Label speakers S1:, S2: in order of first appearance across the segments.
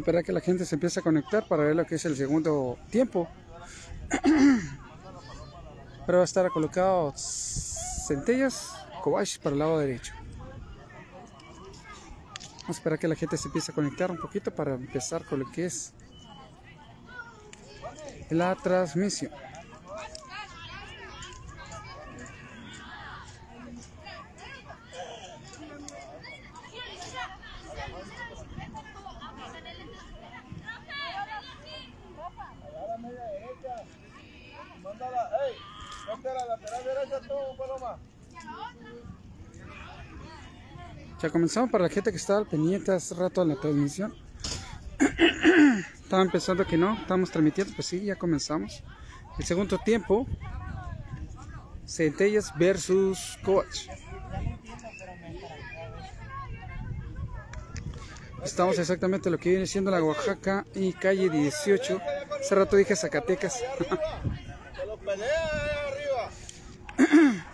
S1: esperar que la gente se empiece a conectar para ver lo que es el segundo tiempo. Pero va a estar colocado centellas, Kobashi para el lado derecho. Vamos a esperar que la gente se empiece a conectar un poquito para empezar con lo que es la transmisión. Comenzamos para la gente que estaba al pendiente hace rato en la transmisión. Estaba empezando que no, estamos transmitiendo, pues sí, ya comenzamos. El segundo tiempo, Centellas versus Coach. Estamos exactamente lo que viene siendo la Oaxaca y calle 18. Hace rato dije Zacatecas.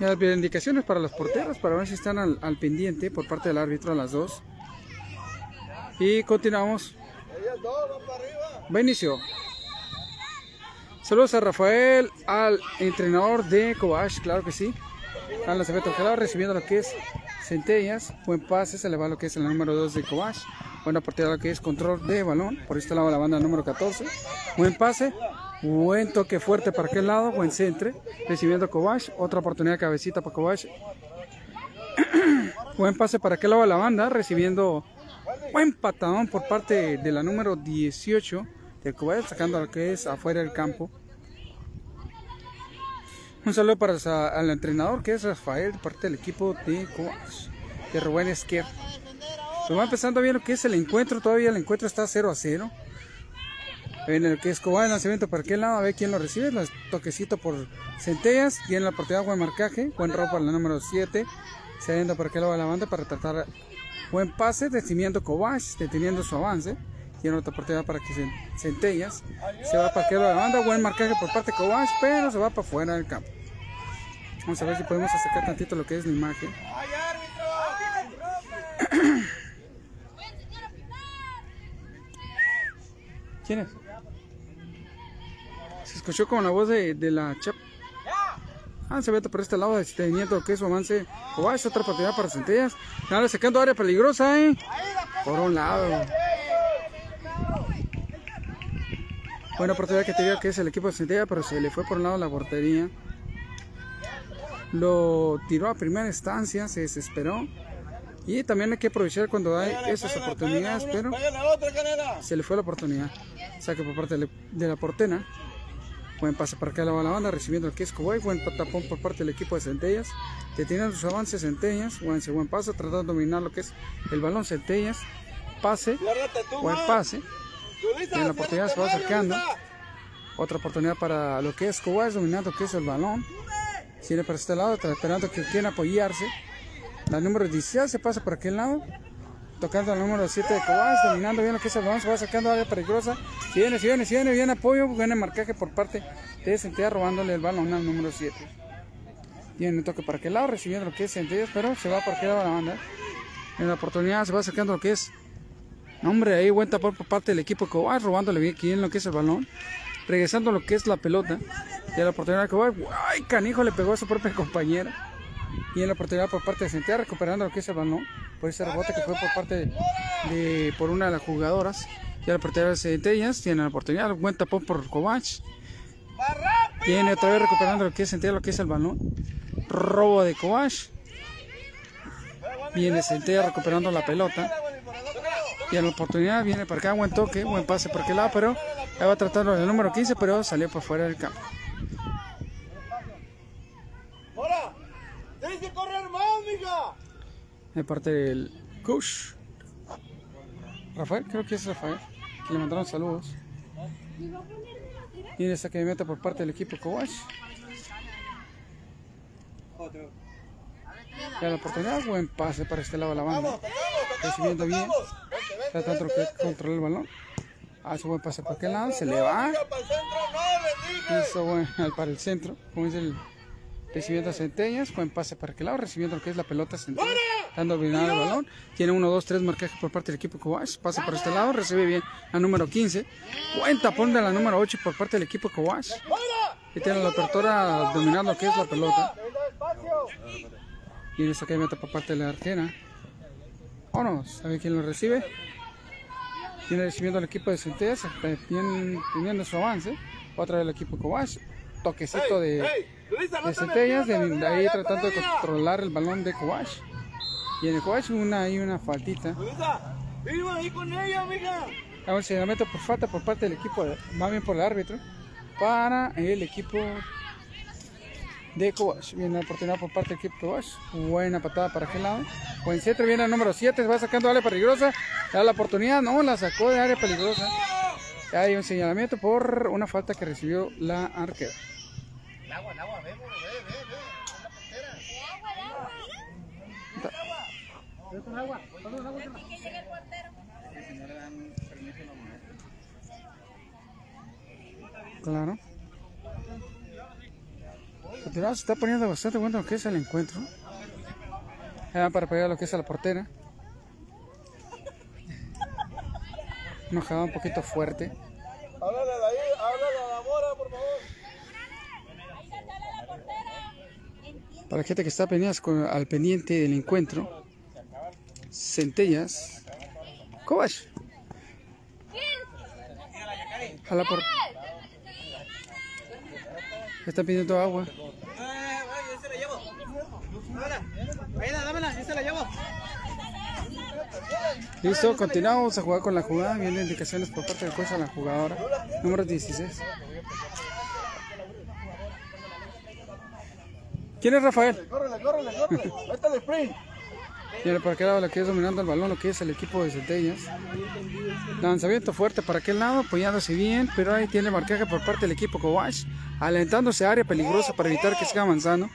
S1: Y las indicaciones para las porteras para ver si están al, pendiente por parte del árbitro a las dos. Y continuamos. Va inicio. Saludos a Rafael, al entrenador de Cobach, claro que sí. Al lanzamiento recibiendo lo que es centellas. Buen pase, se le va lo que es el número 2 de Cobach. Buena partida lo que es control de balón. Por este lado la banda número 14. Buen pase. Buen toque fuerte para aquel lado, buen centre. Recibiendo Kovac, otra oportunidad de cabecita para Kovac. buen pase para aquel lado de la banda, recibiendo buen patadón por parte de la número 18 de Kovac, sacando lo que es afuera del campo. Un saludo para el entrenador que es Rafael, parte del equipo de Kovac, de Rubén Esquer. Pues va empezando bien lo que es el encuentro, todavía el encuentro está 0 a 0 en el que es Escobar el lanzamiento para aquel lado, a ver quién lo recibe, los toquecito por centellas, tiene la oportunidad, buen marcaje, buen ropa la número 7, saliendo por aquel lado de la banda para tratar buen pase, deteniendo Cobach, deteniendo su avance, tiene otra oportunidad para que centellas, se va para aquel lado de la banda, buen marcaje por parte de Cobach, pero se va para fuera del campo. Vamos a ver si podemos acercar tantito lo que es la imagen. ¿Quién es? Escuchó como la voz de, la chap. Ah, se por este lado, teniendo que su avance. O es otra oportunidad para Centellas. Nada, sacando área peligrosa, eh. Por un lado. Buena oportunidad que tenía que es el equipo de Centellas, pero se le fue por un lado la portería. Lo tiró a primera instancia, se desesperó. Y también hay que aprovechar cuando hay esas oportunidades, pero se le fue la oportunidad. Saque por parte de la portena. Buen pase para acá la banda, recibiendo el que es Buen tapón por parte del equipo de Centellas. Deteniendo sus avances Centellas. Buen, buen pase, tratando de dominar lo que es el balón Centellas. Pase. Buen pase. En la oportunidad se va acercando. Otra oportunidad para lo que es Cobay, dominando lo que es el balón. Sigue para este lado, esperando que quiera apoyarse. La número 16 se pasa por aquel lado. Tocando el número 7 de Cobas, dominando bien lo que es el balón, se va sacando área peligrosa. Si viene, si viene, si viene, viene apoyo, viene marcaje por parte de Centella robándole el balón al número 7. Tiene un toque para aquel lado, recibiendo lo que es Centella, pero se va por aquel lado la banda. En la oportunidad se va sacando lo que es. Hombre, ahí buen por parte del equipo de robándole bien, bien lo que es el balón. Regresando lo que es la pelota. Y la oportunidad de Cobas, ¡ay, canijo! Le pegó a su propia compañera. Y en la oportunidad por parte de Centella, recuperando lo que es el balón por ese rebote que fue por parte de, por una de las jugadoras. Ya la oportunidad de Centellas, tiene la oportunidad, buen tapón por Kovac. Tiene otra vez recuperando lo que es Centella, lo que es el balón. Robo de Kovac. Viene Centella recuperando la pelota. Y en la oportunidad viene para acá, buen toque, buen pase por aquel lado, pero ahí va tratando el número 15, pero salió por fuera del campo. ¡Tienes que correr más, mija! De parte del coach. Rafael, creo que es Rafael. Que le mandaron saludos. Y esta que me mete por parte del equipo Coach. Ya la oportunidad, buen pase para este lado de la banda. Recibiendo bien. Tratando de controlar el balón. Hace buen pase para aquel lado, se le va. Hizo buen para el centro, como dice el recibiendo centellas, buen pase para aquel lado, recibiendo lo que es la pelota centella. dando dominar el balón. Tiene 1, 2, 3 marcajes por parte del equipo Kowash. Pasa por este lado, recibe bien la número 15. Buen tapón de la número 8 por parte del equipo Kowash. Y tiene la apertura dominando lo que es la pelota. Y esta que mete por parte de la arquera. Vámonos, ¿sabe quién lo recibe? Viene recibiendo el equipo de Centellas, teniendo su avance. Otra vez el equipo Kowash. Toquecito de, de Centellas, de, ahí tratando de controlar el balón de Kowash. Y en el Kowash una, hay una faltita. Ahora se meto por falta por parte del equipo, más bien por el árbitro, para el equipo de Kowash. Viene la oportunidad por parte del equipo Kowash. Buena patada para aquel lado. Buen centro, viene el número 7, va sacando área peligrosa. Da la oportunidad, no, la sacó de área peligrosa. Hay un señalamiento por una falta que recibió la arquera. El agua, el agua, ve, ve, ve, ve, con agua, con agua. que llegue el portero. Claro. se está poniendo bastante bueno lo que es el encuentro. Para pegar lo que es a la portera. Enojaba un poquito fuerte. Háblale de ahí, háblale a la mora, por favor. Para la gente que está al pendiente del encuentro, Centellas, Kovac. Jala por. Está pidiendo agua. Listo, continuamos a jugar con la jugada. Vienen indicaciones por parte del juez a la jugadora. Número 16. ¿Quién es Rafael? Córrele, córrele, córrele. Ahí está el sprint. Para aquel lado lo que es dominando el balón, lo que es el equipo de Centellas. Lanzamiento fuerte para aquel lado, apoyándose bien, pero ahí tiene marcaje por parte del equipo Kovacs, alentándose a área peligrosa para evitar que siga avanzando.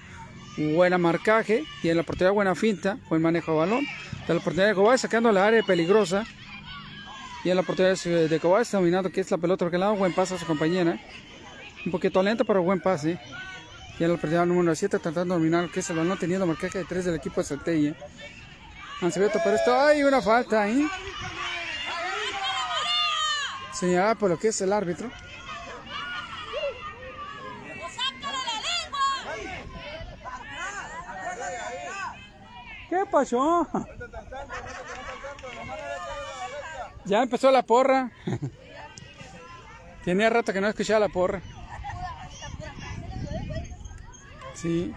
S1: Buena marcaje, tiene la oportunidad, buena finta, buen manejo de balón. De la oportunidad de Kovacs sacando la área peligrosa. Y en la oportunidad de Kovacs dominando que es la pelota aquel lado, buen paso a su compañera. Un poquito lento, pero buen pase. Y en la oportunidad número 7 tratando de dominar que es el balón teniendo marcaje de 3 del equipo de Centella. Ansebeto para esto. ¡Ay, una falta ahí! Señalada por lo que es el árbitro. ¿Qué pasó? Ya empezó la porra. Tenía rato que no escuchaba la porra. Sí.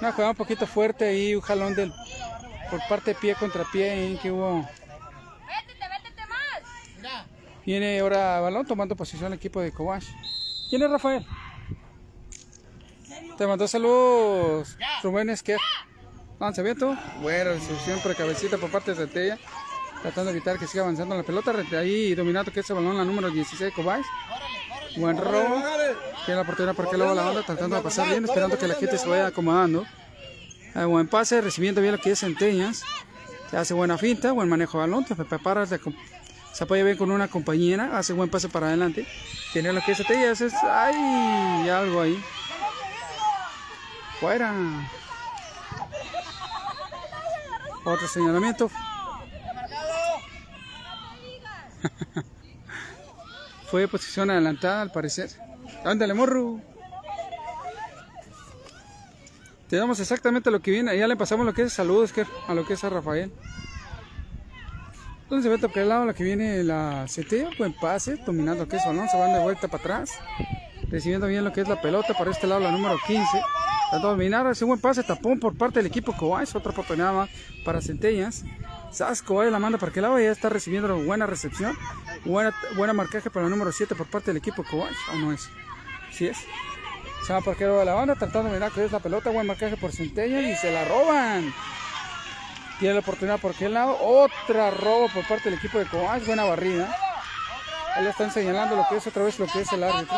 S1: Una jugada un poquito fuerte y un jalón del por parte de pie contra pie en que hubo. Viene ahora balón tomando posición el equipo de Kowash. ¿Quién es Rafael? Te mandó saludos Rubén Esquer. Lanzamiento. Bueno, recepción por cabecita por parte de Centella. Tratando de evitar que siga avanzando la pelota. Ahí dominando que ese balón la número 16 de Kowash. Buen robo. Tiene la oportunidad porque luego la banda tratando de pasar bien, esperando que la gente se vaya acomodando. Buen pase, recibiendo bien lo que es Centellas. Se hace buena finta, buen manejo de balón, se prepara, se apoya bien con una compañera, hace buen pase para adelante. Tiene lo que es Centellas, es, hay algo ahí. Fuera. Otro señalamiento. Fue posición adelantada al parecer. Ándale, morro. Te damos exactamente lo que viene. Ya le pasamos lo que es saludos a lo que es a Rafael. Entonces se ve por el lado lo que viene la CT, buen pase, dominando que es balón, se van de vuelta para atrás, recibiendo bien lo que es la pelota, por este lado la número 15, a dominar, hace buen pase, tapón por parte del equipo es otra oportunidad más para Centellas, Sasco ahí la manda para aquel lado, ya está recibiendo buena recepción, buena, buena marcaje para la número 7 por parte del equipo Cobach, o no es, sí es. Se va parquero de la banda tratando de mirar que es la pelota. Buen marcaje por Centella y se la roban. Tiene la oportunidad por aquel lado. Otra robo por parte del equipo de Coax. Buena barrida. Ahí le están señalando lo que es otra vez lo que es el árbitro.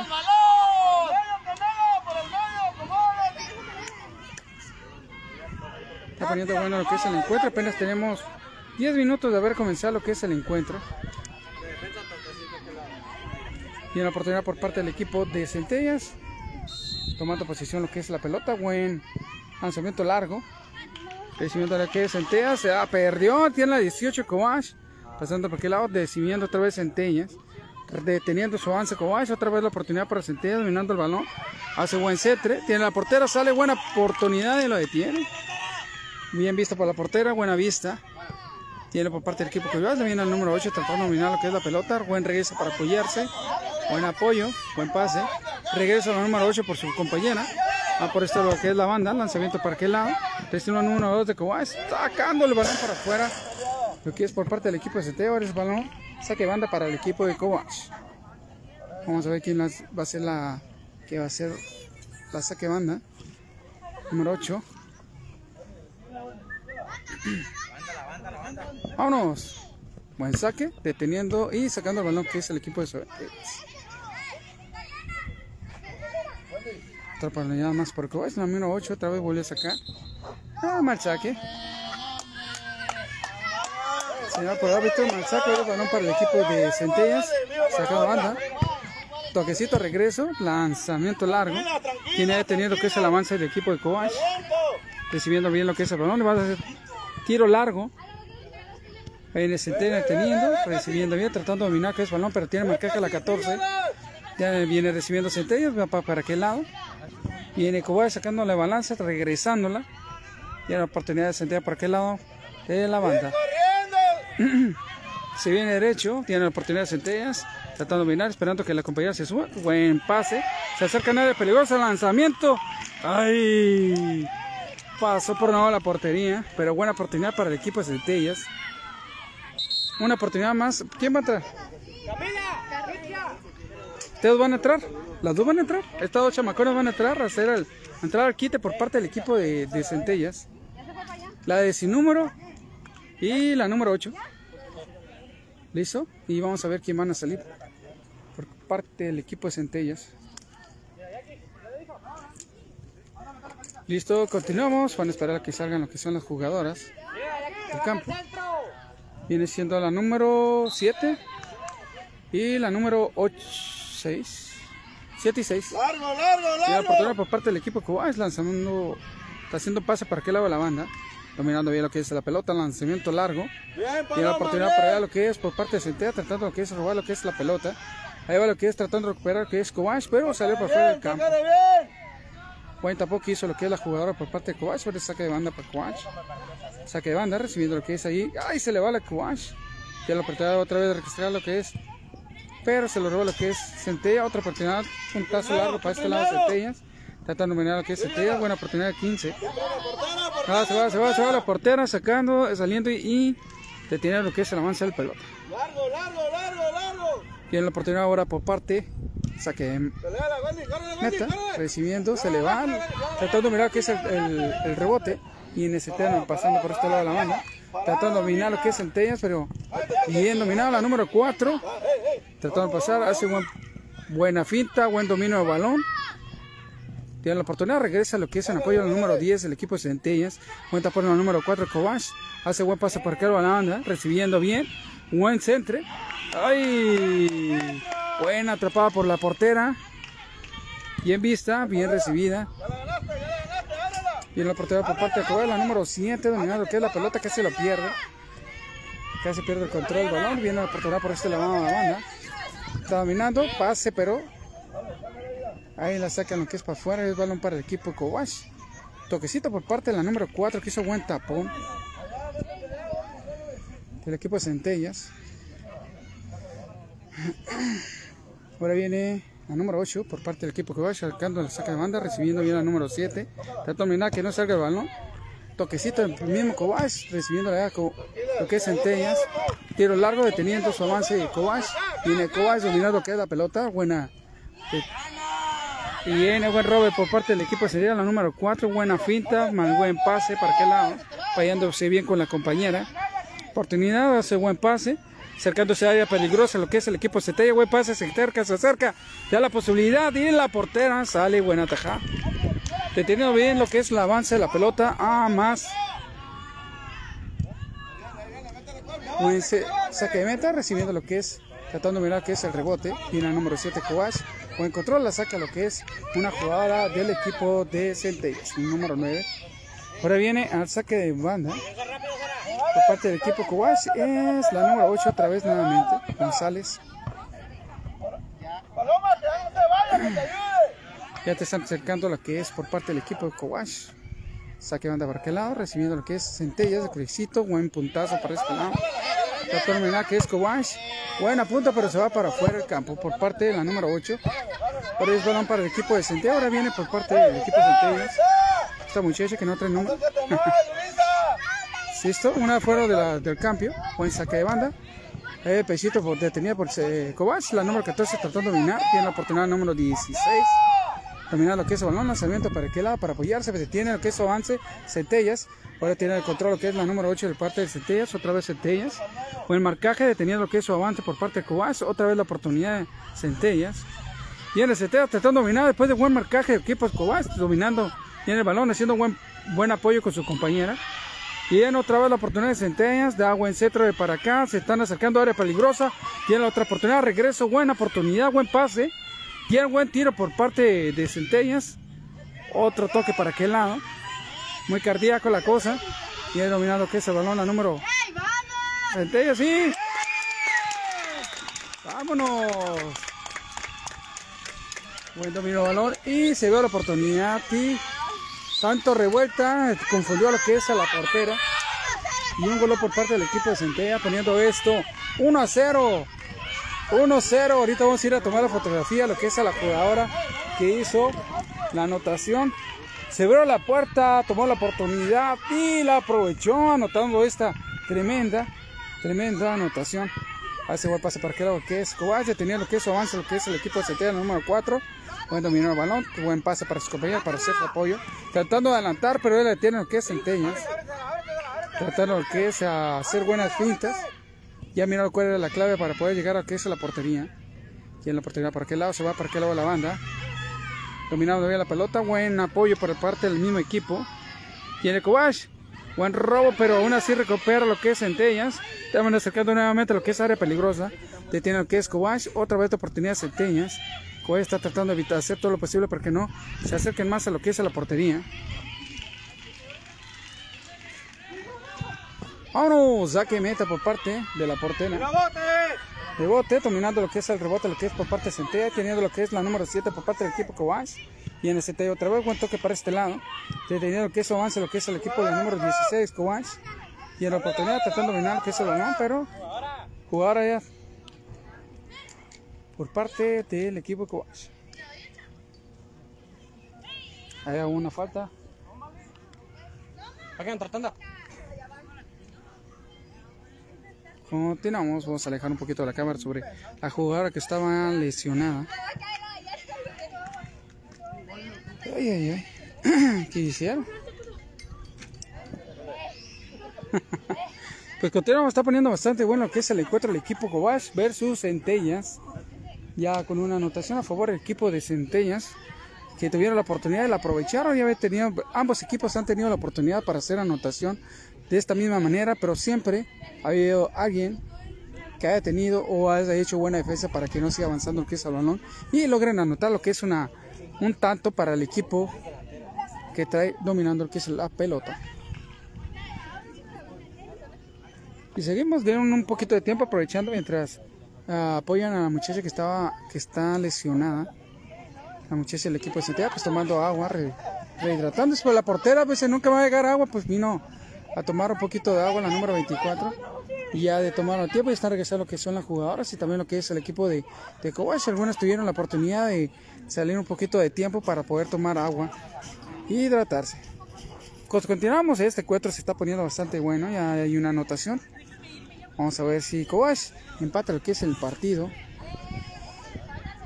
S1: Está poniendo bueno lo que es el encuentro. Apenas tenemos 10 minutos de haber comenzado lo que es el encuentro. Tiene la oportunidad por parte del equipo de Centellas tomando posición lo que es la pelota, buen lanzamiento largo. Recibiendo la que es Centellas. Se perdió. Tiene la 18 Kovash. Pasando por aquel lado. Decidiendo otra vez Centellas. Deteniendo su avance Kovash. Otra vez la oportunidad para Centellas. Dominando el balón. Hace buen cetre. Tiene la portera. Sale buena oportunidad y lo detiene. Bien visto por la portera. Buena vista. Tiene por parte del equipo que le viene al número 8 tratando de dominar lo que es la pelota. Buen regreso para apoyarse. Buen apoyo. Buen pase. Regreso al número 8 por su compañera. Va por esto lo que es la banda. Lanzamiento para aquel lado. Destino número 2 de Kawhi. Sacando el balón para afuera. Lo que es por parte del equipo de Seteo. Ahora es balón. Saque banda para el equipo de Kovacs. Vamos a ver quién va a ser la. Que va a ser la saque banda. Número 8. Vámonos. Buen saque, deteniendo y sacando el balón que es el equipo de Sobetes. Otra oportunidad más por es la número 8, otra vez volvió a sacar. Ah, mal saque. Señor por árbitro, mal saque, el balón para el equipo de Centellas. Sacado banda. Toquecito regreso, lanzamiento largo. Tiene detenido que es el avance del equipo de Coach. Recibiendo bien lo que es el balón. Le va a hacer tiro largo. Viene Centella teniendo, recibiendo bien, tratando de dominar que es balón, pero tiene marcaje la 14. Ya viene recibiendo Centella, va para, para aquel lado. Viene Cobay sacando la balanza, regresándola. Y la oportunidad de Centella por aquel lado de la banda. Se viene derecho, tiene la oportunidad de Centellas, tratando de dominar, esperando que la compañera se suba. Buen pase, se acerca nadie peligroso, lanzamiento. ¡Ay! Pasó por nuevo la portería, pero buena oportunidad para el equipo de Centellas. Una oportunidad más. ¿Quién va a entrar? ¿Ustedes van a entrar? ¿Las dos van a entrar? Estas dos chamacones van a entrar a hacer el, entrar al quite por parte del equipo de, de Centellas. La de sin número y la número 8. ¿Listo? Y vamos a ver quién van a salir por parte del equipo de Centellas. Listo, continuamos. Van a esperar a que salgan lo que son las jugadoras del campo viene siendo la número 7 y la número 8, 6, 7 y 6. Largo, largo, largo. Y la oportunidad por parte del equipo es lanzando, está haciendo pase para aquel lado de la banda, dominando bien lo que es la pelota, lanzamiento largo. y la oportunidad para allá lo que es por parte de Centea, tratando lo que es robar lo que es la pelota. Ahí va lo que es tratando de recuperar lo que es Kovac, pero salió por fuera del campo. Buen tampoco hizo lo que es la jugadora por parte de Kovac, el saque de banda para Kovac. Saque de banda, recibiendo lo que es ahí. ¡Ay! Se le va la Kuwash. Ya la oportunidad otra vez de registrar lo que es. Pero se lo robó lo que es Centella. Otra oportunidad. Un paso largo para este lado de Centellas. Tratando de mirar lo que es Centella. Buena oportunidad de 15. Ah, se va, se va, se va la portera sacando, saliendo y, y deteniendo lo que es el avance del pelota. Largo, largo, largo, largo. Tiene la oportunidad ahora por parte. Saque neta, recibiendo, se le va, tratando de mirar que es el, el rebote y en ese pasando por este lado de la mano, tratando de dominar lo que es Centellas, pero bien dominado la número 4, tratando de pasar, hace buena finta, buen dominio del balón. Tiene la oportunidad, regresa lo que es en apoyo al número 10 del equipo de Centellas. Cuenta por el número 4 Kovac. Hace buen pase por a la banda, recibiendo bien. Buen centre. ¡Ay! Buena atrapada por la portera. Bien vista, bien recibida. Y en la oportunidad por parte de la número 7, dominando que es la pelota, casi lo pierde. Casi pierde el control del balón. Viene la oportunidad por este lado de la banda. Está dominando, pase, pero ahí la sacan lo que es para afuera. Es balón para el equipo de Kovac. Toquecito por parte de la número 4 que hizo buen tapón. Del equipo de Centellas. Ahora viene la número 8 por parte del equipo que va sacando la saca de banda, recibiendo bien la número 7. Trata de que no salga el balón. Toquecito el mismo Kovac, recibiendo la lo que es Centellas. Tiro largo deteniendo su avance de Kovac. Viene Kovac dominando que es la pelota. Buena. Y viene buen robe por parte del equipo sería la número 4. Buena finta, más buen pase para aquel lado. Fallándose bien con la compañera. Oportunidad, hace buen pase acercándose a área peligrosa, lo que es el equipo Centella, buen pase, se acerca, se acerca, ya la posibilidad y la portera sale buena taja. Deteniendo bien lo que es el avance de la pelota, a más. Buen saque de meta, recibiendo lo que es, tratando de mirar que es el rebote, y la número 7 Coach. Buen control, la saca lo que es una jugada del equipo de Centella, número 9. Ahora viene al saque de banda por parte del equipo Cowash. Es la número 8 otra vez nuevamente. González. Ya te están acercando lo que es por parte del equipo de Cowash. Saque banda para aquel lado, recibiendo lo que es centellas de Cruixito. Buen puntazo para este lado. La terminal que es Cowash. Buena punta, pero se va para afuera del campo por parte de la número 8. Ahora es balón para el equipo de Centella. Ahora viene por parte del equipo de Centellas. Esta muchacha que no trae número. Listo, una fuera de la, del cambio. Buen saque de banda. Eh, Pesito por, detenida por eh, La número 14 tratando de dominar. Tiene la oportunidad número 16. Dominar lo que es balón. Lanzamiento para aquel lado para apoyarse. Tiene lo que es avance. Centellas. Ahora tiene el control lo que es la número 8 de parte de Centellas. Otra vez Centellas. Buen marcaje. Deteniendo lo que es su avance por parte de Cobas. Otra vez la oportunidad de Centellas. Y en el Centellas tratando de dominar después de buen marcaje de equipos Cobas. Dominando. Tiene el balón. Haciendo buen, buen apoyo con su compañera. Y en otra vez la oportunidad de Centellas, da buen centro de para acá, se están acercando a área peligrosa, tiene la otra oportunidad, regreso, buena oportunidad, buen pase, tiene buen tiro por parte de Centellas, otro toque para aquel lado, muy cardíaco la cosa, y he dominado que es el balón, la número Centellas, sí, vámonos, buen dominio de balón, y se ve la oportunidad, y tanto revuelta, confundió lo que es a la portera. Y un gol por parte del equipo de Centella poniendo esto 1 a 0. 1 a 0. Ahorita vamos a ir a tomar la fotografía, lo que es a la jugadora que hizo la anotación. Se abrió la puerta, tomó la oportunidad y la aprovechó anotando esta tremenda, tremenda anotación. Hace buen pase para que lo que es Covalle, tenía lo que es su avance, lo que es el equipo de Centella número 4. Buen dominio el balón, buen pase para sus compañeros, para hacer su apoyo. Tratando de adelantar, pero él tiene lo que es centellas. Tratando lo que es hacer buenas fintas. Ya miraron cuál era la clave para poder llegar a lo que es la portería. Y en la portería, ¿para qué lado se va? ¿Para qué lado la banda? Dominando bien la pelota, buen apoyo por parte del mismo equipo. Tiene Kovash, buen robo, pero aún así recupera lo que es Centellas. Estamos acercando nuevamente lo que es área peligrosa. Detiene lo que es Kovash, otra vez de oportunidad Centellas. Kovash está tratando de evitar hacer todo lo posible para que no se acerquen más a lo que es la portería. Vámonos, saque meta por parte de la portera. Rebote, dominando lo que es el rebote, lo que es por parte de Centella, teniendo lo que es la número 7 por parte del equipo Kovash. Y en el Centella otra vez, buen toque para este lado. Teniendo lo que es avance, lo que es el equipo del número 16 Kovash. Y en la oportunidad tratando de dominar lo que es el balón, pero jugadora ya por parte del equipo Kovacs. Hay una falta. Continuamos, vamos a alejar un poquito la cámara sobre la jugadora que estaba lesionada. Ay, ay, ay. ¿Qué hicieron? pues continuamos, está poniendo bastante bueno lo que es el encuentro del equipo Cobach versus Centellas ya con una anotación a favor del equipo de Centellas que tuvieron la oportunidad de la aprovechar. Ya tenido, ambos equipos han tenido la oportunidad para hacer anotación de esta misma manera, pero siempre ha habido alguien que haya tenido o haya hecho buena defensa para que no siga avanzando lo que es el balón y logren anotar lo que es una, un tanto para el equipo que trae dominando lo que es la pelota. Y seguimos de un poquito de tiempo aprovechando mientras Ah, apoyan a la muchacha que estaba que está lesionada. La muchacha del equipo de CTA, pues tomando agua, rehidratándose. Pues la portera, pues nunca va a llegar agua, pues vino a tomar un poquito de agua, la número 24. Y ya de tomar el tiempo y están regresando lo que son las jugadoras y también lo que es el equipo de, de Algunas tuvieron la oportunidad de salir un poquito de tiempo para poder tomar agua y hidratarse. Continuamos, este cuatro se está poniendo bastante bueno, ya hay una anotación. Vamos a ver si Kovash empata lo que es el partido.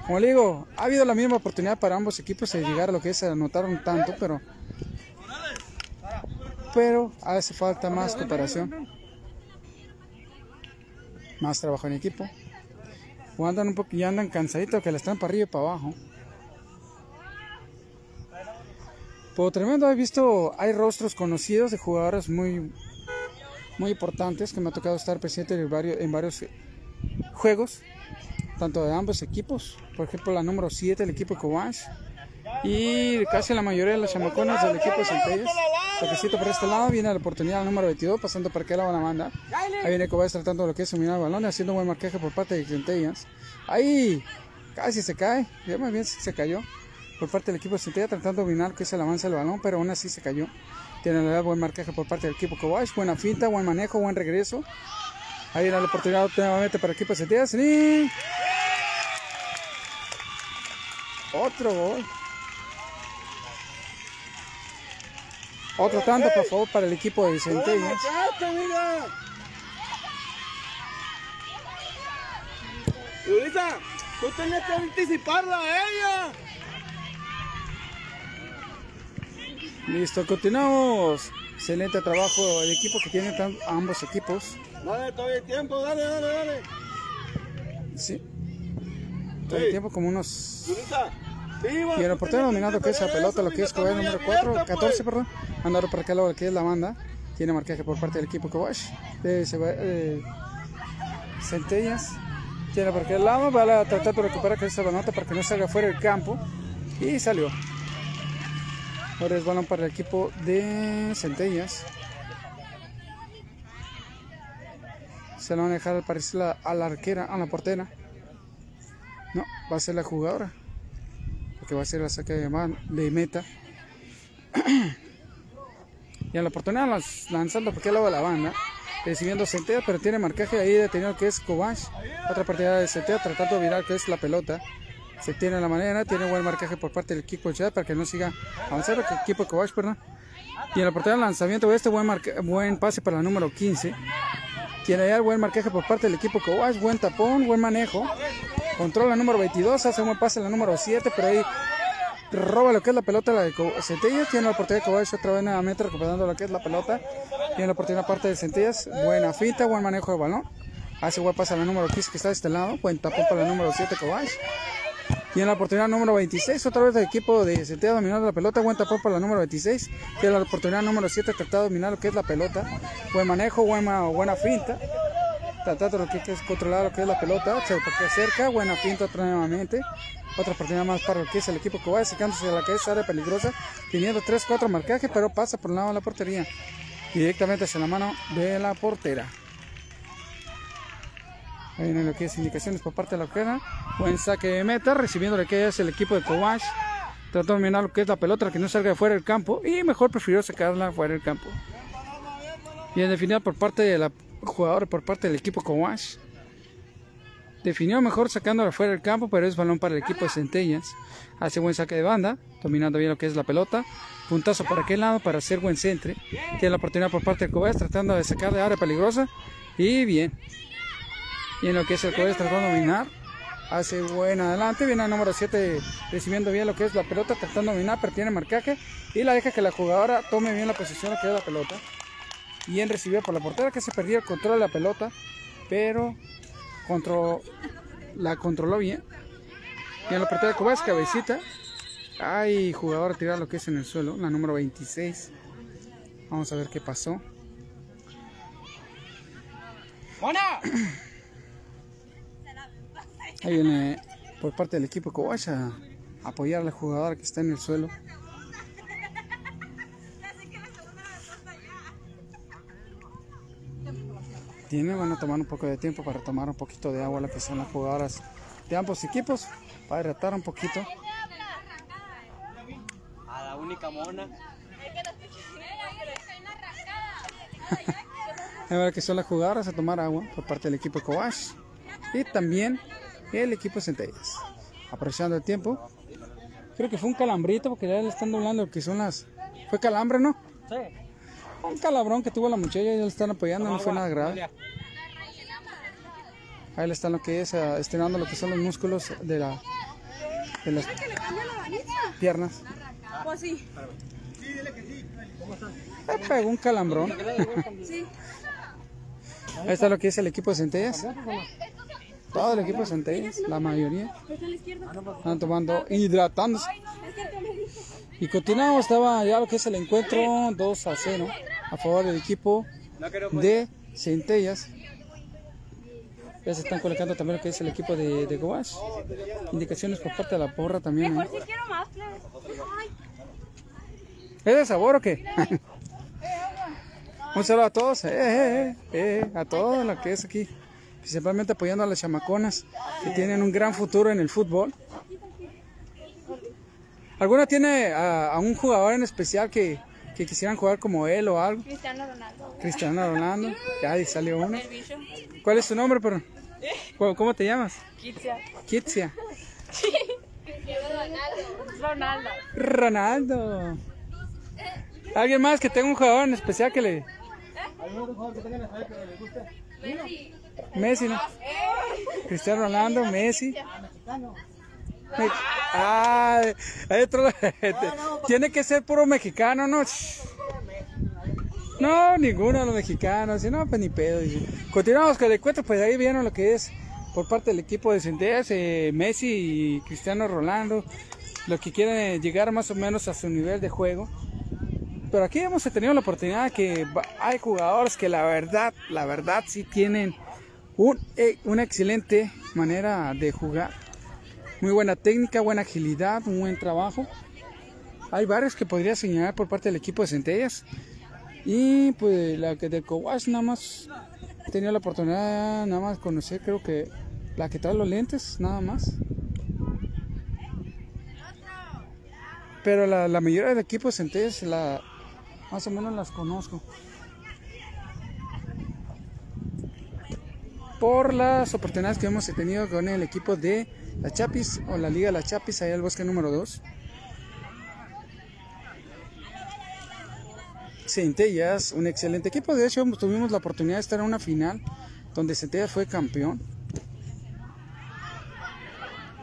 S1: Como le digo, ha habido la misma oportunidad para ambos equipos de llegar a lo que es anotar un tanto, pero pero hace falta más cooperación, más trabajo en equipo. O andan un poco, ya andan cansaditos que le están para arriba y para abajo. Por tremendo he visto, hay rostros conocidos de jugadores muy muy importantes que me ha tocado estar presente en varios, en varios juegos, tanto de ambos equipos. Por ejemplo, la número 7, el equipo Cobach, y casi la mayoría de las chamaconas del equipo de Centellas. Toquecito por este lado, viene la oportunidad al número 22, pasando para que la van a banda. Ahí viene Cobas tratando lo que es dominar el balón, haciendo un buen marcaje por parte de Centellas. Ahí, casi se cae, ya más bien se cayó. Por parte del equipo de Centellas, tratando de dominar que es el avance del balón, pero aún así se cayó. Tiene buen marcaje por parte del equipo Cobas, buena finta, buen manejo, buen regreso. Ahí viene la oportunidad nuevamente para el equipo de. Y... Otro gol. Otro tanto, por favor, para el equipo de Centellas.
S2: Yulisa, tú tenías que anticiparla a ella.
S1: Listo, continuamos. Excelente trabajo el equipo que tiene ambos equipos.
S2: Dale, todavía hay tiempo, dale, dale, dale.
S1: Sí. Todavía hay tiempo como unos... Y el portero dominando que es la pelota, lo que es Kobash número 4, 14, perdón. Mandaron para acá lo que es la banda. Tiene marcaje por parte del equipo Kobash. De eh, Centellas. Tiene por aquel lado. Va a tratar de recuperar que esa balota para que no salga fuera del campo. Y salió. Ahora es balón para el equipo de Centellas. Se lo van a dejar al parecer a la arquera, a la portera. No, va a ser la jugadora que va a ser la saca de, de meta. y a la oportunidad lanzando porque lado de la banda, recibiendo Centea, pero tiene marcaje ahí detenido que es Kovash. Otra partida de Centea tratando de virar que es la pelota. Se tiene la manera, tiene buen marcaje por parte del equipo de para que no siga avanzando, el equipo Kovash, perdón. Y en la oportunidad de lanzamiento, este buen, buen pase para la número 15. Tiene ya el buen marcaje por parte del equipo Kovash, buen tapón, buen manejo. Controla la número 22, hace un buen pase la número 7, pero ahí roba lo que es la pelota la de Centellas. Tiene la oportunidad de Kobayashi otra vez nuevamente recuperando lo que es la pelota. Tiene la oportunidad parte de Centellas. Buena finta, buen manejo de balón. Hace buen pase a la número 15 que está de este lado. Buen tapón para la número 7 Kobayashi. Tiene la oportunidad número 26, otra vez del equipo de Centellas dominando la pelota. Buen tapón para la número 26. Tiene la oportunidad número 7 tratando de dominar lo que es la pelota. Buen manejo, buena, buena finta tratando lo que es controlar lo que es la pelota, se acerca, buena pinta otra nuevamente, otra oportunidad más para lo que es el equipo que va secándose a la que es área peligrosa, teniendo 3-4 marcaje, pero pasa por el lado de la portería, directamente hacia la mano de la portera. Vienen lo que es indicaciones por parte de la ojera, buen saque de meta, recibiendo lo que es el equipo de Kovash, tratando de mirar lo que es la pelota, que no salga de fuera del campo, y mejor prefirió sacarla fuera del campo. Bien definida por parte de la jugador por parte del equipo Cowash. Definió mejor sacándola fuera del campo, pero es balón para el equipo de Centellas. Hace buen saque de banda, dominando bien lo que es la pelota. Puntazo por aquel lado para hacer buen centre. Tiene la oportunidad por parte del Cowash tratando de sacar de área peligrosa. Y bien. Y en lo que es el Cowash tratando de dominar. Hace buen adelante. Viene el número 7 recibiendo bien lo que es la pelota, tratando de dominar, pero tiene marcaje. Y la deja que la jugadora tome bien la posición que es la pelota. Bien recibido por la portera que se perdió el control de la pelota, pero la controló bien. Y en la portera de Cobas, cabecita. Hay jugador a tirar lo que es en el suelo, la número 26. Vamos a ver qué pasó. Ahí viene por parte del equipo Cobas a apoyar a la jugadora que está en el suelo. tiene, van a tomar un poco de tiempo para tomar un poquito de agua, lo que son las jugadoras de ambos equipos, para hidratar un poquito.
S2: A la única mona.
S1: a ver que son las jugadoras a tomar agua por parte del equipo Coash y también el equipo Centellas. Aprovechando el tiempo, creo que fue un calambrito porque ya le están doblando que son las. ¿Fue calambre, no? Sí un calabrón que tuvo la muchacha y ya le están apoyando, no fue nada grave. Ahí le están lo que es, uh, estirando lo que son los músculos de, la, de las piernas.
S3: Pues sí.
S1: Le pegó un calambrón. Ahí está lo que es el equipo de centellas. Todo el equipo de centellas, la mayoría. Están tomando, hidratándose. Y continuamos, estaba ya lo que es el encuentro 2 a 0 a favor del equipo de Centellas. Ya se están colocando también lo que es el equipo de, de Goas. Indicaciones por parte de la porra también. ¿eh? ¿Es de sabor o qué? Un saludo a todos, eh, eh, eh, a todo lo que es aquí, principalmente apoyando a las chamaconas que tienen un gran futuro en el fútbol. ¿Alguna tiene a, un jugador en especial que, quisieran jugar como él o algo?
S3: Cristiano Ronaldo.
S1: Cristiano Ronaldo, ya ahí salió uno. ¿Cuál es tu nombre, pero? ¿Cómo, te llamas?
S3: Kitsia.
S1: Kitsia.
S3: Ronaldo.
S1: Ronaldo. ¿Alguien más que tenga un jugador en especial que le... Messi. Messi, ¿no? Cristiano Ronaldo, Messi. Ah, hay otro... Tiene que ser puro mexicano, ¿no? No, ninguno de los mexicanos. No, pues ni. Continuamos con el encuentro, pues ahí vieron lo que es por parte del equipo de Centellas, eh, Messi y Cristiano Ronaldo, los que quieren llegar más o menos a su nivel de juego. Pero aquí hemos tenido la oportunidad que hay jugadores que la verdad, la verdad sí tienen un, eh, una excelente manera de jugar. Muy buena técnica, buena agilidad, un buen trabajo. Hay varios que podría señalar por parte del equipo de Centellas. Y pues la que de Cowash nada más he tenido la oportunidad nada más conocer, creo que la que trae los lentes, nada más. Pero la, la mayoría de equipos Centellas la, más o menos las conozco. Por las oportunidades que hemos tenido con el equipo de la Chapis o la Liga de la Chapis, ahí el bosque número 2. Centellas, un excelente equipo. De hecho, tuvimos la oportunidad de estar en una final donde Centellas fue campeón.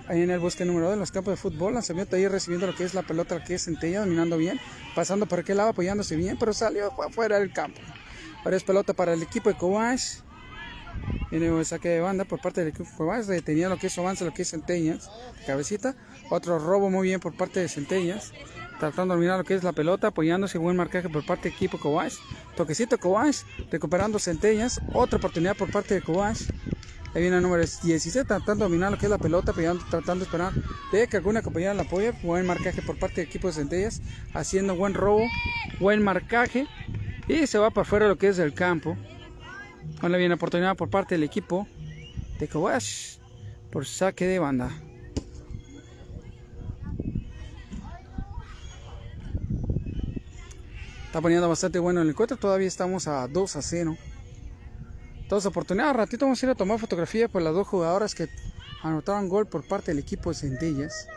S1: Ahí en el bosque número 2, en los campos de fútbol, lanzamiento ahí recibiendo lo que es la pelota, que es Centella, dominando bien, pasando por aquel lado, apoyándose bien, pero salió afuera del campo. Ahora es pelota para el equipo de Cobash. Viene un saque de banda por parte del equipo de Cobash, detenía lo que es avance, lo que es Centellas, cabecita. Otro robo muy bien por parte de Centellas tratando de dominar lo que es la pelota, apoyándose buen marcaje por parte del equipo Cobash. Toquecito Cobash, recuperando centellas, otra oportunidad por parte de Cobash. Ahí viene el número 16, tratando de dominar lo que es la pelota, apoyando, tratando de esperar de que alguna compañera la apoye. Buen marcaje por parte del equipo de centellas, haciendo buen robo, buen marcaje. Y se va para afuera lo que es el campo. Ahora viene oportunidad por parte del equipo de Cobash por saque de banda. Está poniendo bastante bueno el encuentro. Todavía estamos a 2 a 0. Dos oportunidades. Ratito vamos a ir a tomar fotografía por las dos jugadoras que anotaron gol por parte del equipo de Centellas.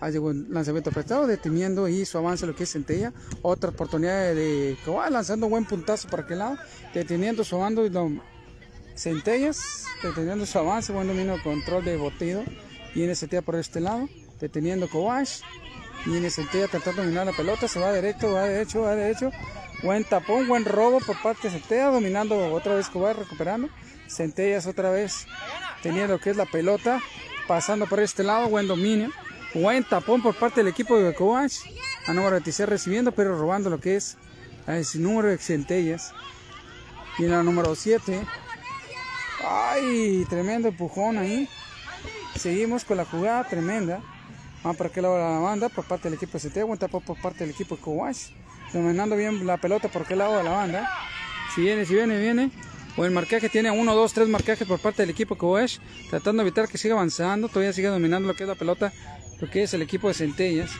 S1: El lanzamiento apretado, deteniendo y su avance lo que es Centella. Otra oportunidad de va lanzando un buen puntazo para aquel lado, deteniendo su bando y Centellas, deteniendo su avance, buen dominio, control de botido. Viene Centella por este lado, deteniendo Kovash. Viene Centella tratando de dominar la pelota, se va derecho, va derecho, va derecho. Buen tapón, buen robo por parte de Centella, dominando otra vez Cobar, recuperando. Centellas otra vez teniendo lo que es la pelota, pasando por este lado, buen dominio. Buen tapón por parte del equipo de Cobach. A número 26 recibiendo, pero robando lo que es el número de Centellas. Y en la número 7. Ay, tremendo empujón ahí. Seguimos con la jugada tremenda. Vamos para aquel lado de la banda por parte del equipo de CT. Buen por parte del equipo de Kowash. Dominando bien la pelota por aquel lado de la banda. Si viene, si viene, viene. O el marcaje tiene 1, 2, 3 marcajes por parte del equipo de Kowash. Tratando de evitar que siga avanzando. Todavía sigue dominando lo que es la pelota. Lo que es el equipo de Centellas.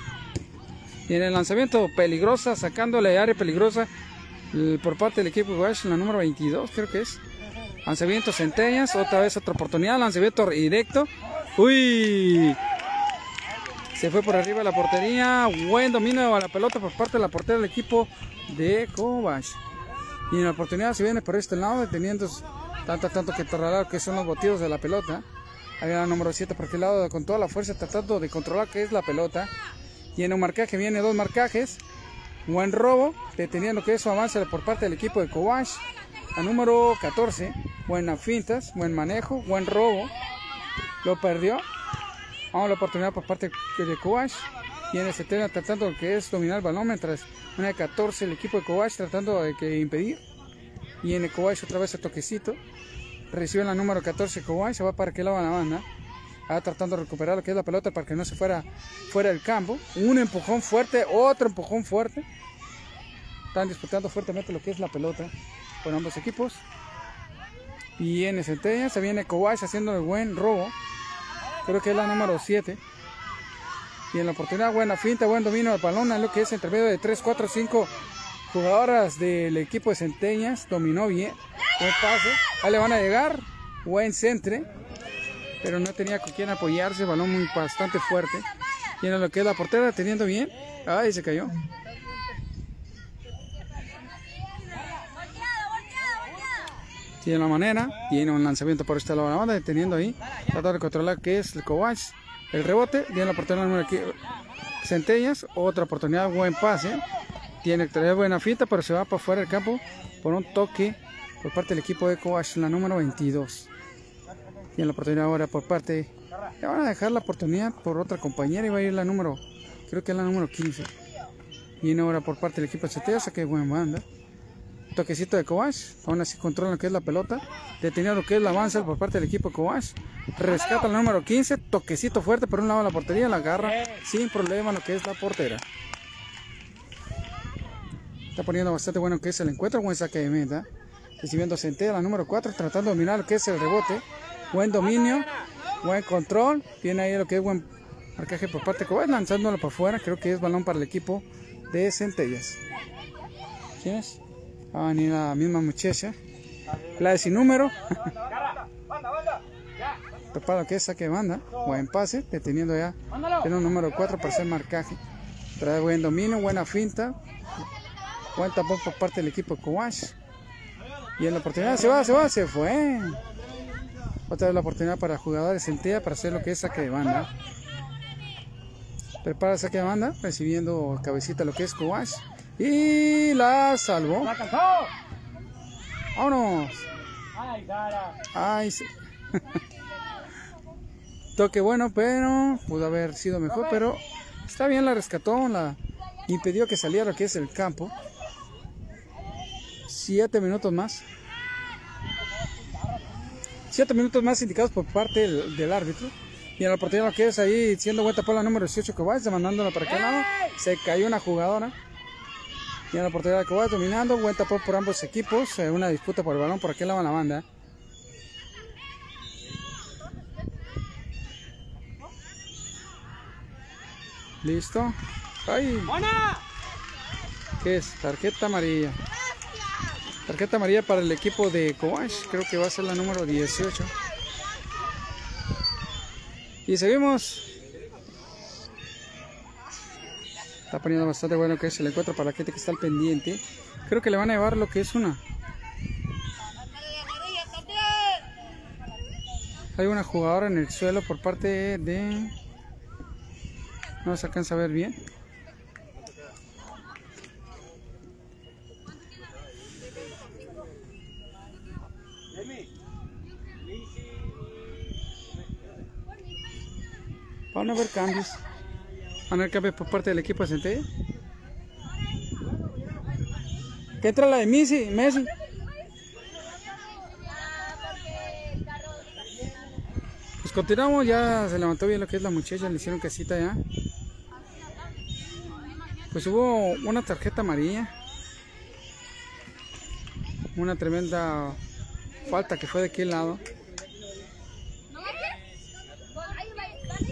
S1: Y en el lanzamiento peligrosa, sacándole área peligrosa por parte del equipo de Kowash. La número 22 creo que es. Lanzamiento Centellas. Otra vez otra oportunidad. Lanzamiento directo. Uy, se fue por arriba de la portería. Buen dominio a la pelota por parte de la portera del equipo de Kovacs. Y en la oportunidad se viene por este lado, deteniendo tanto, tanto que torrar que son los botillos de la pelota. Ahí la número 7 por aquel lado con toda la fuerza tratando de controlar que es la pelota. Y en un marcaje viene dos marcajes. Buen robo, deteniendo que eso avance por parte del equipo de Kovacs. A número 14, buenas fintas, buen manejo, buen robo. Lo perdió Vamos la oportunidad por parte de Kovac. Y en el 70 tratando que es dominar el balón, mientras una de 14 el equipo de Kovac tratando de impedir. Y en el Kovac otra vez el toquecito. Recibe la número 14 Kovac, se va para que lado la banda. Va tratando de recuperar lo que es la pelota para que no se fuera fuera del campo. Un empujón fuerte, otro empujón fuerte. Están disputando fuertemente lo que es la pelota con ambos equipos. Y en Centella se viene Kobash haciendo el buen robo. Creo que es la número 7. Y en la oportunidad, buena finta, buen dominio de balón, en lo que es entre medio de 3, 4, 5 jugadoras del equipo de Centeñas. Dominó bien, buen pase. Ahí le van a llegar, buen centre, pero no tenía con quién apoyarse. Balón muy bastante fuerte. Y en lo que es la portera, teniendo bien. Ay, se cayó. Tiene la manera, tiene un lanzamiento por este lado la banda, deteniendo ahí, tratando de controlar que es el Kovac. El rebote, tiene la oportunidad número aquí, Centellas, otra oportunidad, buen pase. Tiene que buena fita, pero se va para fuera del campo por un toque por parte del equipo de Kovac, la número 22. Tiene la oportunidad ahora por parte, le van a dejar la oportunidad por otra compañera y va a ir la número, creo que es la número 15. Viene ahora por parte del equipo de Centellas, que buena banda toquecito de Kovash, aún así controla lo que es la pelota, deteniendo lo que es la avanza por parte del equipo de Kovash, rescata el número 15, toquecito fuerte por un lado de la portería, la agarra sin problema lo que es la portera. Está poniendo bastante bueno que es el encuentro, buen saque de meta, recibiendo Centella, la número 4, tratando de dominar lo que es el rebote, buen dominio, buen control, tiene ahí lo que es buen marcaje por parte de Kovash, lanzándolo para afuera, creo que es balón para el equipo de Centellas. ¿Quién es? Va a venir la misma muchacha. La de sin número. Prepara que es saque banda. Buen pase. Deteniendo ya. Tiene un número 4 para hacer marcaje. Trae buen dominio. Buena finta. Buen tapón por parte del equipo de Kowash. Y en la oportunidad se va, se va, se fue. Otra vez la oportunidad para jugadores en para hacer lo que es saque de banda. Prepara el saque de banda. Recibiendo cabecita lo que es Kowash. Y la salvó. ¡Vámonos! Ay, sí. Toque bueno, pero pudo haber sido mejor, pero está bien, la rescató, la impidió que saliera lo que es el campo. Siete minutos más. Siete minutos más indicados por parte del, árbitro. Y en la oportunidad que es ahí, siendo vuelta por la número 18 que va, mandándola para aquel lado. Se cayó una jugadora. Y en la oportunidad de Cobas dominando, buen tapón por ambos equipos, eh, una disputa por el balón por aquel lado la banda. Listo. ¡Ay! ¿Qué es? Tarjeta amarilla. Tarjeta amarilla para el equipo de Kovash. Creo que va a ser la número 18. Y seguimos. Está poniendo bastante bueno que es el encuentro para la gente que está al pendiente. Creo que le van a llevar lo que es una. Hay una jugadora en el suelo por parte de... No se alcanza a ver bien. Van a haber cambios. Van a cambio por parte del equipo de Centella. ¿Qué entra la de Messi? Messi. Pues continuamos, ya se levantó bien lo que es la muchacha, le hicieron casita ya. Pues hubo una tarjeta amarilla. Una tremenda falta que fue de aquel lado.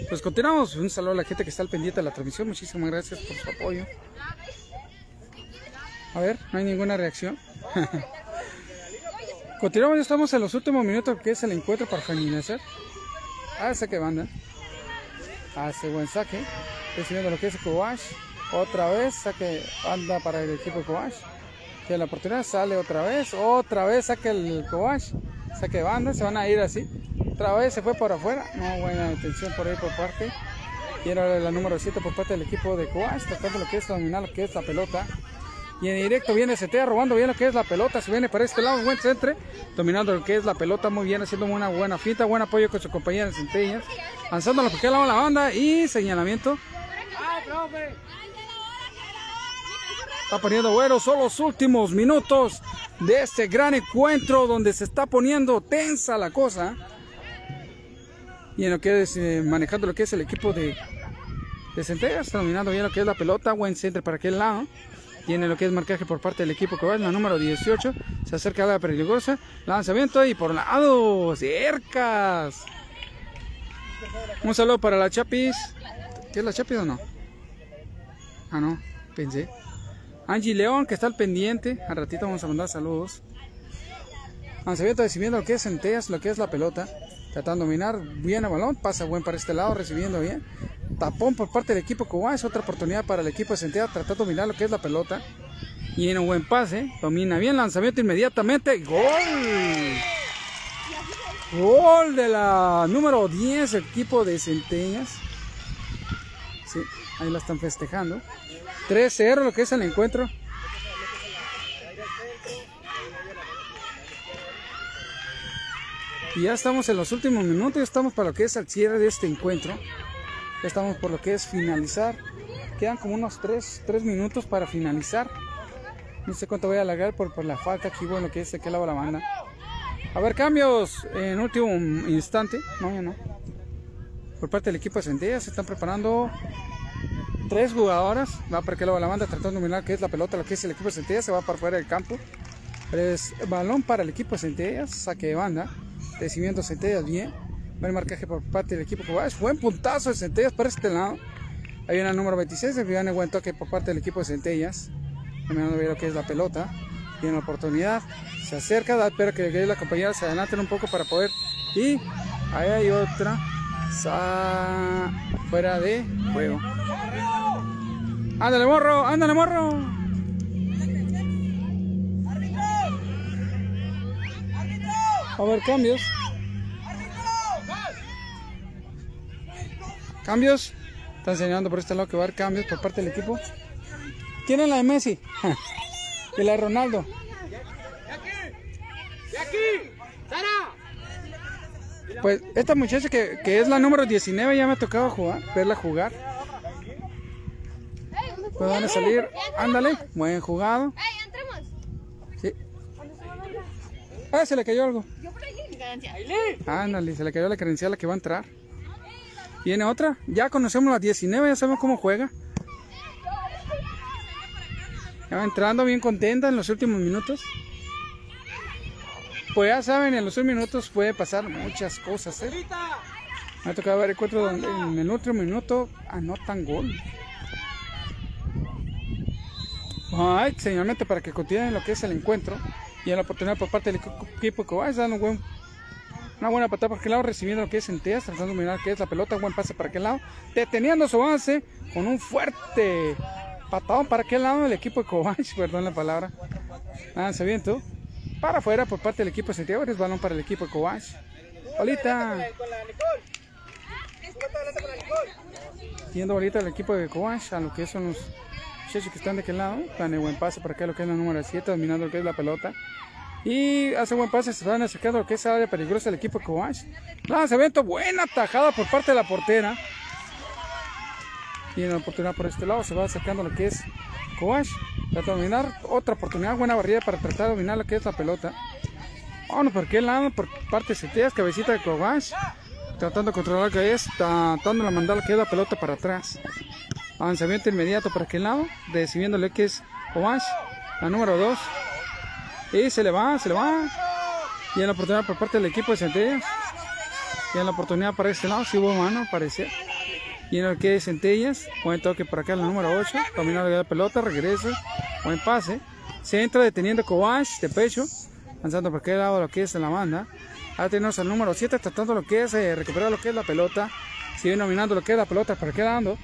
S1: Pues continuamos. Un saludo a la gente que está al pendiente de la transmisión. Muchísimas gracias por su apoyo. A ver, no hay ninguna reacción. continuamos, ya estamos en los últimos minutos que es el encuentro para finalizar. Ah, saque banda. Hace buen saque. Recibiendo lo que es Kovash. Otra vez saque banda para el equipo Kovash. Tiene la oportunidad, sale otra vez. Otra vez saque el Kovash. Saque banda, se van a ir así. Otra vez se fue por afuera. No, buena detención por ahí por parte. Y era la número 7 por parte del equipo de Coas, tratando lo que es dominar lo que es la pelota. Y en directo viene CT robando bien lo que es la pelota. Se viene para este lado, buen centre. Dominando lo que es la pelota muy bien, haciendo una buena finta. Buen apoyo con su compañera en centellas. Lanzando que lado la banda y señalamiento. Está poniendo bueno, son los últimos minutos de este gran encuentro donde se está poniendo tensa la cosa y en lo que es eh, manejando lo que es el equipo de, de Centella, está dominando bien lo que es la pelota, buen centro para aquel lado. Tiene lo que es marcaje por parte del equipo que va, la número 18. Se acerca a la peligrosa. Lanzamiento y por lado. Cercas. Un saludo para la Chapis. ¿Qué es la Chapis o no? Ah, no. Pensé. Angie León, que está al pendiente. Al ratito vamos a mandar saludos. Lanzamiento recibiendo lo que es Centellas, lo que es la pelota. Tratando de dominar bien el balón. Pasa buen para este lado, recibiendo bien. Tapón por parte del equipo Cobá. Es otra oportunidad para el equipo de Centellas. Tratando de dominar lo que es la pelota. Y en un buen pase. Domina bien. Lanzamiento inmediatamente. ¡Gol! Gol de la número 10, el equipo de Centellas. Sí, ahí la están festejando. 3-0 lo que es el encuentro. Y ya estamos en los últimos minutos, ya estamos para lo que es el cierre de este encuentro. Estamos por lo que es finalizar. Quedan como unos 3, minutos para finalizar. No sé cuánto voy a alargar por, por la falta aquí, bueno, que es de que lado la banda. A ver, cambios en último instante. No, ya no. Por parte del equipo de Centella se están preparando tres jugadoras. Va para que la banda tratando de mirar qué es la pelota, lo que es el equipo de Centella. Se va para fuera del campo. Es balón para el equipo de Centella. Saque de banda. Recibimiento Centellas bien. Buen marcaje por parte del equipo Es Buen puntazo de Centellas para este lado. Hay una número 26. Viene buen toque por parte del equipo de Centellas. Terminando ver lo que es la pelota. Tiene la oportunidad. Se acerca. Da, espera que la compañera se adelanten un poco para poder. Y ahí hay otra. fuera de juego. Ándale, morro. Ándale, morro. A ver, cambios. Cambios. Está enseñando por este lado que va a haber cambios por parte del equipo. ¿Quién es la de Messi? y la de Ronaldo. Pues esta muchacha que, que, es la número 19 ya me ha tocado jugar, verla jugar. Pues van a salir. Ándale, buen jugado. Sí. Ah, se le cayó algo. Ándale, se le cayó la credencial a la que va a entrar. Viene otra. Ya conocemos la 19, ya sabemos cómo juega. Ya va entrando bien contenta en los últimos minutos. Pues ya saben, en los últimos minutos puede pasar muchas cosas. ¿eh? Me ha tocado ver el encuentro donde en el último minuto anotan gol. Ay, señalmente para que continúen lo que es el encuentro y la oportunidad por parte del equipo que va a dar un buen una buena patada por aquel lado, recibiendo lo que es Centellas, tratando de mirar qué es la pelota. Buen pase para aquel lado. Deteniendo su avance con un fuerte patadón para aquel lado del equipo de Cobach. Perdón la palabra. Lanzamiento para afuera por parte del equipo de Santiago. Es balón para el equipo de Cobach. Bolita. Yendo bolita del equipo de Cobach a lo que son los muchachos que están de aquel lado. Plan de buen pase para acá lo que es la número 7, dominando lo que es la pelota. Y hace buen pase, se van acercando lo que es área peligrosa del equipo de Coach. Lanzamiento, buena tajada por parte de la portera. Y en la oportunidad por este lado se va acercando lo que es Coach. Trata de dominar. Otra oportunidad, buena barrida para tratar de dominar lo que es la pelota. Bueno, por qué lado, por parte de cabecita de Coach. Tratando de controlar lo que es, tratando de mandar lo que es la pelota para atrás. Avanzamiento inmediato para aquel lado, decidiendo lo que es Coach. La número 2. Y se le va, se le va. Y en la oportunidad por parte del equipo de Centellas. Y en la oportunidad para este lado, si hubo mano, parecía. Y en el que de Centellas, buen toque por acá, la número 8. Dominado la pelota, regresa. Buen pase. Se entra deteniendo Cobach de pecho. Lanzando por aquel lado lo que es en la banda. Ahora tenemos al número 7 tratando lo que es eh, recuperar lo que es la pelota. Sigue dominando lo que es la pelota para qué dando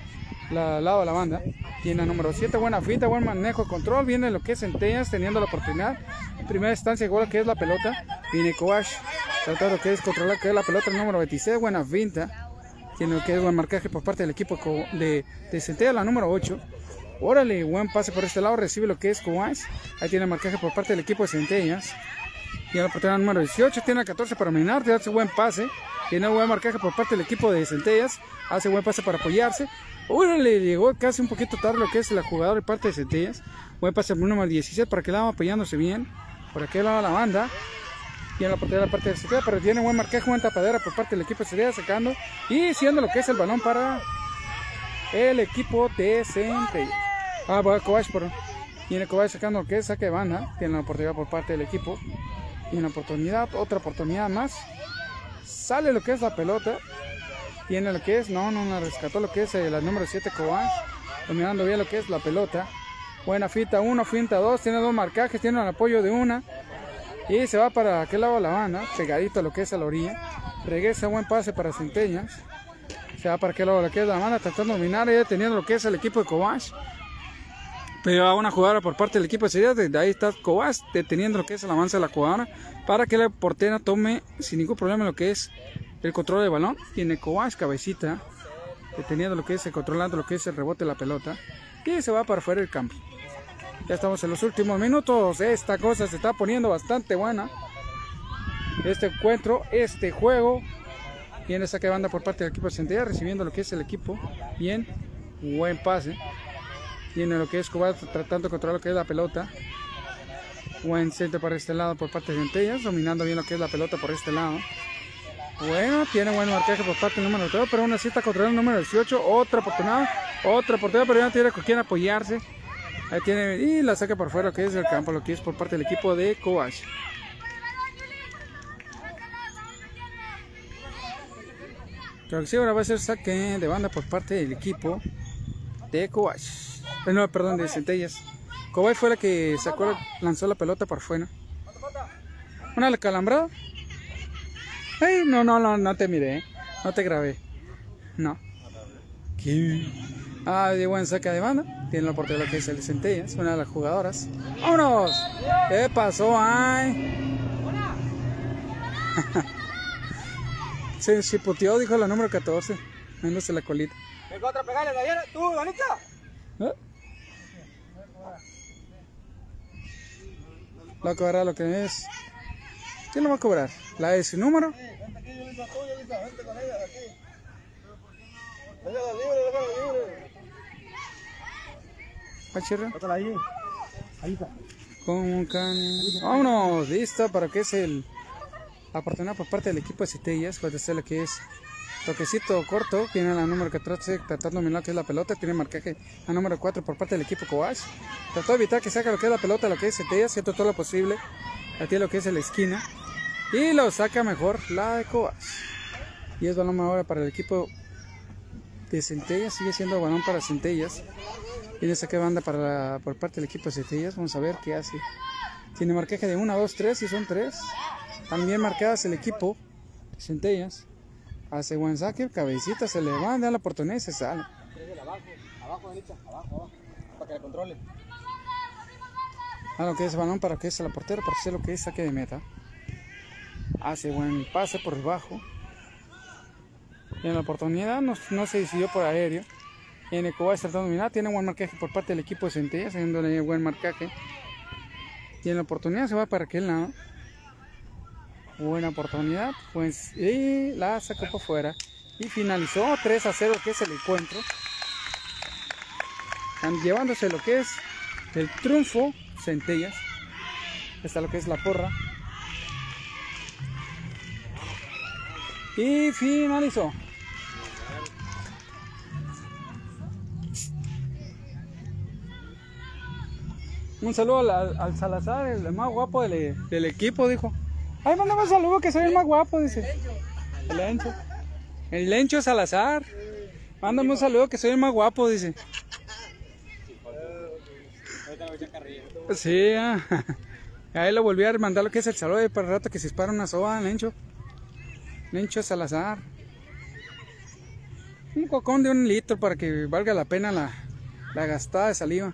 S1: la, lado de la banda. Tiene número 7, buena finta, buen manejo, control. Viene lo que es Centellas teniendo la oportunidad. En primera instancia, igual que es la pelota. Viene Coach tratando que es controlar que es la pelota. El número 26, buena finta. Tiene lo que es buen marcaje por parte del equipo de, de Centellas, la número 8. Órale, buen pase por este lado. Recibe lo que es Coach. Ahí tiene el marcaje por parte del equipo de Centellas. Y la oportunidad número 18 tiene el 14 para minar, hace buen pase. Tiene buen marcaje por parte del equipo de Centellas. Hace buen pase para apoyarse. Órale, llegó casi un poquito tarde lo que es la jugadora de parte de Centellas. Buen pase por número 17 para que la apoyándose bien. Por aquel lado la banda. Y en la portería de la parte de Centellas, pero tiene buen marcaje, buen tapadera por parte del equipo de Centellas sacando. Y siendo lo que es el balón para el equipo de Centellas. Ah, voy a por. Viene Cobay sacando lo que es saque de banda. Tiene la oportunidad por parte del equipo. Y una oportunidad, otra oportunidad más. Sale lo que es la pelota. Tiene lo que es, no, no la rescató lo que es el número 7 Cobay. Dominando bien lo que es la pelota. Buena finta 1, finta 2. Tiene dos marcajes, tiene el apoyo de una. Y se va para aquel lado de la banda, pegadito a lo que es a la orilla. Regresa buen pase para Centellas. Se va para aquel lado de lo que es la banda, tratando de dominar y deteniendo lo que es el equipo de Cobach. Pero a una jugadora por parte del equipo de Serias, desde ahí está Cobach deteniendo lo que es el avance de la jugadora para que la portera tome sin ningún problema lo que es el control del balón. Tiene Cobach cabecita deteniendo lo que es, controlando lo que es el rebote de la pelota y se va para fuera del campo. Ya estamos en los últimos minutos. Esta cosa se está poniendo bastante buena. Este encuentro, este juego. Viene saque banda por parte del equipo de Centella, recibiendo lo que es el equipo. Bien, buen pase. Viene lo que es Cuba tratando de controlar lo que es la pelota. Buen centro para este lado por parte de Centellas, dominando bien lo que es la pelota por este lado. Bueno, tiene buen marcaje por parte del número 3, pero aún así controlando el número 18. Otra oportunidad, otra oportunidad, pero ya no tiene con quién apoyarse. Ahí tiene, y la saca por fuera, que es el campo, lo que es por parte del equipo de Coach. Creo que sí, ahora va a ser saque de banda por parte del equipo de Coach. Eh, no, perdón, de Centellas. Coach fue la que sacó, lanzó la pelota por fuera. Una calambrada. Ay, no, no, no, no te miré, ¿eh? no te grabé. No. ¿Qué? Ah, de buen saque de banda. Tiene la oportunidad que es el Centellas, una de las jugadoras. ¡Vámonos! ¿Qué pasó? ¡Ay! Se chipoteó, dijo la número 14. Dándose la colita.
S2: Venga otra pegale, ¿Tú, Danita?
S1: ¿Eh? Va a cobrar lo que es. ¿Quién lo va a cobrar? ¿La de su número?
S2: Sí, vente aquí, yo mismo tuyo, vente, vente con ella aquí. Déjala libre, déjala libre.
S1: ¿Pachirra?
S2: Ahí. Ahí está.
S1: Con can... Vámonos, listo para que es el la oportunidad por parte del equipo de Citellas. Puede ser lo que es toquecito corto. Tiene la número 14 tratando de mirar que es la pelota. Tiene marcaje la número 4 por parte del equipo Coach. Trató de evitar que saque lo que es la pelota, lo que es Citellas. Siento todo lo posible. Tiene lo que es la esquina. Y lo saca mejor la de Coach. Y es balón ahora para el equipo de Centellas. Sigue siendo balón para Centellas. Tiene saque banda para la, por parte del equipo de Centellas. Vamos a ver qué hace. Tiene marcaje de 1, 2, 3 y son 3. También marcadas el equipo de Centellas. Hace buen saque, cabecita, se levanta, da la oportunidad se sale.
S2: Abajo, abajo, derecha, abajo, abajo. Para que la controle.
S1: A lo que es balón para que es la portera, para hacer lo que es saque de meta. Hace buen pase por debajo. Y en la oportunidad no, no se decidió por aéreo. Y en tratando de mirar, tiene buen marcaje por parte del equipo de Centellas, haciéndole buen marcaje. Y en la oportunidad se va para aquel lado. Buena oportunidad, pues y la sacó por fuera. Y finalizó 3 a 0, que es el encuentro. Llevándose lo que es el triunfo, centellas. Está lo que es la porra. Y finalizó. Un saludo al, al Salazar, el más guapo del, del equipo, dijo. Ay, mándame un saludo que soy el más guapo, dice. El Lencho. El Lencho Salazar. Mándame un saludo que soy el más guapo, dice. Sí, ah. ahí lo volví a mandar lo que es el saludo para el rato que se dispara una soba, Lencho. Lencho Salazar. Un cocón de un litro para que valga la pena la, la gastada de saliva.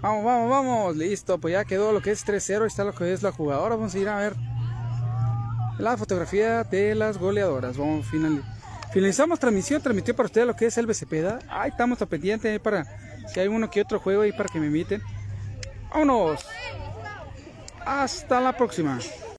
S1: Vamos, vamos, vamos. Listo, pues ya quedó lo que es 3-0. Está lo que es la jugadora. Vamos a ir a ver la fotografía de las goleadoras. Vamos, final, finalizamos transmisión. Transmitió para ustedes lo que es el BCP. Ahí estamos a pendiente para si hay uno que otro juego ahí para que me inviten. Vámonos. Hasta la próxima.